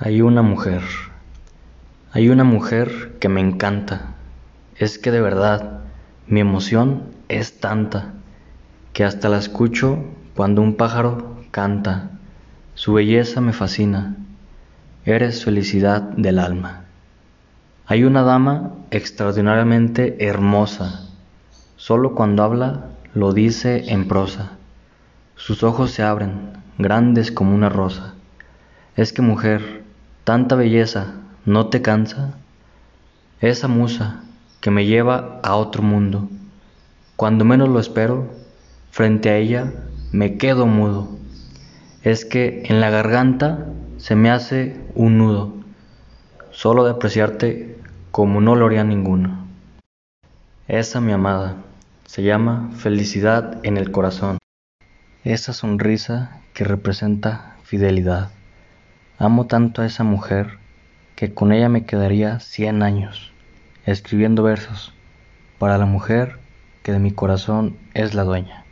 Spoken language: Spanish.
Hay una mujer, hay una mujer que me encanta. Es que de verdad mi emoción es tanta que hasta la escucho cuando un pájaro canta. Su belleza me fascina. Eres felicidad del alma. Hay una dama extraordinariamente hermosa. Solo cuando habla lo dice en prosa. Sus ojos se abren, grandes como una rosa. Es que mujer, tanta belleza no te cansa. Esa musa que me lleva a otro mundo. Cuando menos lo espero, frente a ella me quedo mudo. Es que en la garganta se me hace un nudo, solo de apreciarte como no lo haría ninguno. Esa mi amada se llama felicidad en el corazón. Esa sonrisa que representa fidelidad. Amo tanto a esa mujer que con ella me quedaría cien años, escribiendo versos para la mujer que de mi corazón es la dueña.